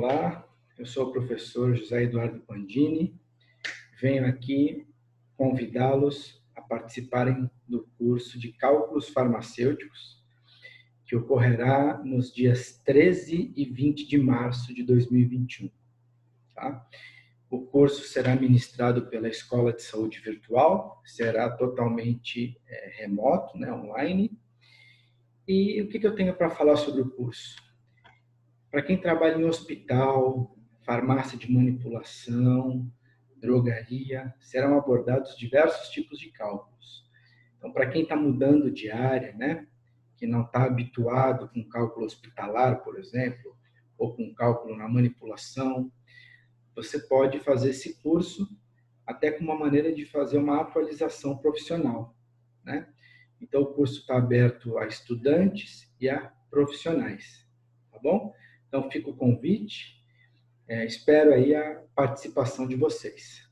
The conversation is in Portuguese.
Olá, eu sou o professor José Eduardo Pandini. Venho aqui convidá-los a participarem do curso de Cálculos Farmacêuticos, que ocorrerá nos dias 13 e 20 de março de 2021. Tá? O curso será ministrado pela Escola de Saúde Virtual, será totalmente é, remoto, né, online. E o que, que eu tenho para falar sobre o curso? Para quem trabalha em hospital, farmácia de manipulação, drogaria, serão abordados diversos tipos de cálculos. Então, para quem está mudando de área, né, que não está habituado com cálculo hospitalar, por exemplo, ou com cálculo na manipulação, você pode fazer esse curso até com uma maneira de fazer uma atualização profissional, né? Então, o curso está aberto a estudantes e a profissionais, tá bom? Então, fica o convite. É, espero aí a participação de vocês.